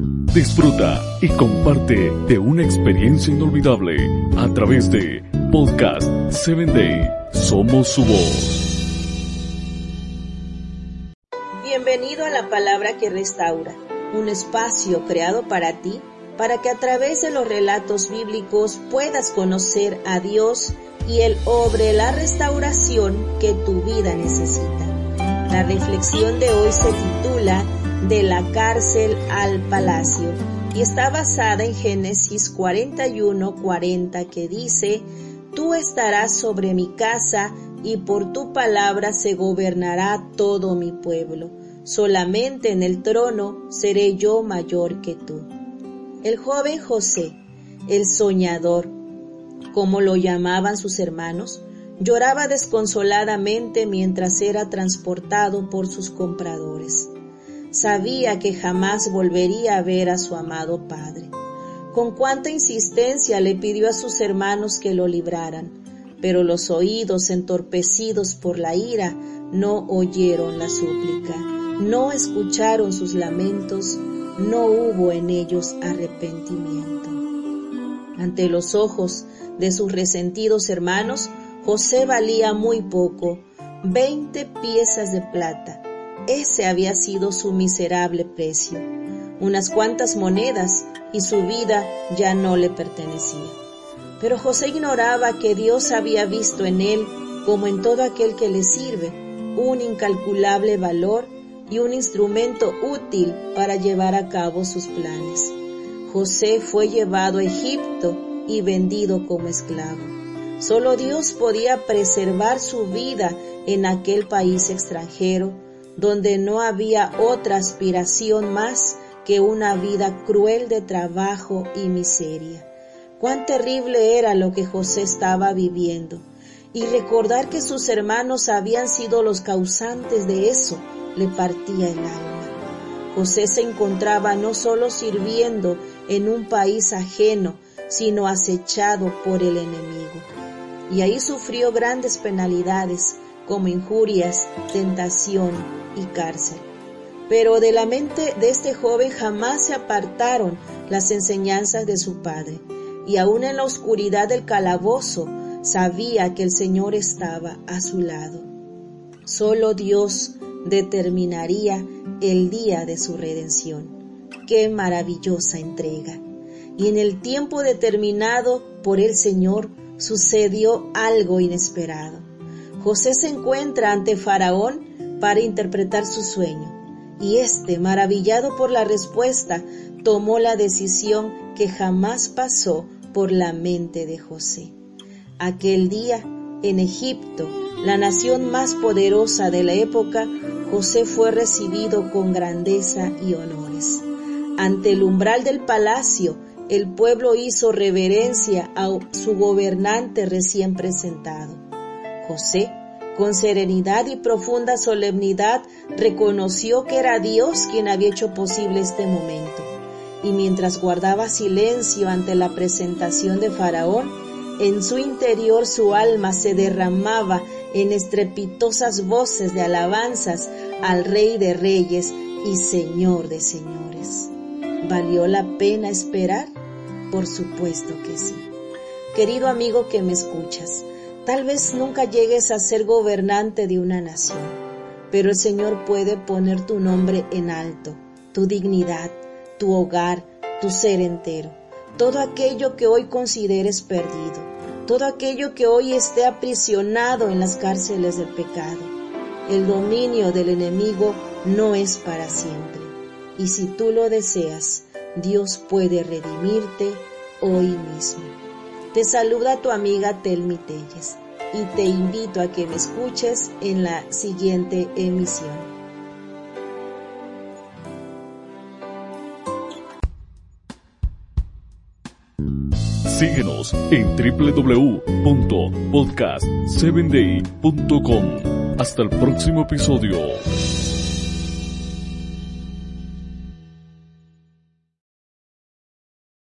Disfruta y comparte de una experiencia inolvidable a través de Podcast 7 Day. Somos su voz. Bienvenido a la palabra que restaura, un espacio creado para ti, para que a través de los relatos bíblicos puedas conocer a Dios y Él obre la restauración que tu vida necesita. La reflexión de hoy se titula De la cárcel al palacio y está basada en Génesis 41, 40 que dice, Tú estarás sobre mi casa y por tu palabra se gobernará todo mi pueblo. Solamente en el trono seré yo mayor que tú. El joven José, el soñador, como lo llamaban sus hermanos, lloraba desconsoladamente mientras era transportado por sus compradores. Sabía que jamás volvería a ver a su amado padre. Con cuánta insistencia le pidió a sus hermanos que lo libraran, pero los oídos entorpecidos por la ira no oyeron la súplica, no escucharon sus lamentos, no hubo en ellos arrepentimiento. Ante los ojos de sus resentidos hermanos, José valía muy poco, veinte piezas de plata. Ese había sido su miserable precio. Unas cuantas monedas y su vida ya no le pertenecía. Pero José ignoraba que Dios había visto en él, como en todo aquel que le sirve, un incalculable valor y un instrumento útil para llevar a cabo sus planes. José fue llevado a Egipto y vendido como esclavo. Solo Dios podía preservar su vida en aquel país extranjero, donde no había otra aspiración más que una vida cruel de trabajo y miseria. Cuán terrible era lo que José estaba viviendo, y recordar que sus hermanos habían sido los causantes de eso le partía el alma. José se encontraba no solo sirviendo en un país ajeno, sino acechado por el enemigo y ahí sufrió grandes penalidades como injurias, tentación y cárcel. Pero de la mente de este joven jamás se apartaron las enseñanzas de su padre, y aún en la oscuridad del calabozo sabía que el Señor estaba a su lado. Solo Dios determinaría el día de su redención. Qué maravillosa entrega. Y en el tiempo determinado por el Señor, sucedió algo inesperado. José se encuentra ante Faraón para interpretar su sueño, y éste, maravillado por la respuesta, tomó la decisión que jamás pasó por la mente de José. Aquel día, en Egipto, la nación más poderosa de la época, José fue recibido con grandeza y honores. Ante el umbral del palacio, el pueblo hizo reverencia a su gobernante recién presentado. José, con serenidad y profunda solemnidad, reconoció que era Dios quien había hecho posible este momento. Y mientras guardaba silencio ante la presentación de Faraón, en su interior su alma se derramaba en estrepitosas voces de alabanzas al Rey de Reyes y Señor de Señores. ¿Valió la pena esperar? Por supuesto que sí. Querido amigo que me escuchas, tal vez nunca llegues a ser gobernante de una nación, pero el Señor puede poner tu nombre en alto, tu dignidad, tu hogar, tu ser entero, todo aquello que hoy consideres perdido, todo aquello que hoy esté aprisionado en las cárceles del pecado. El dominio del enemigo no es para siempre, y si tú lo deseas, Dios puede redimirte hoy mismo. Te saluda tu amiga Telmi Telles y te invito a que me escuches en la siguiente emisión. Síguenos en www.podcast7day.com. Hasta el próximo episodio.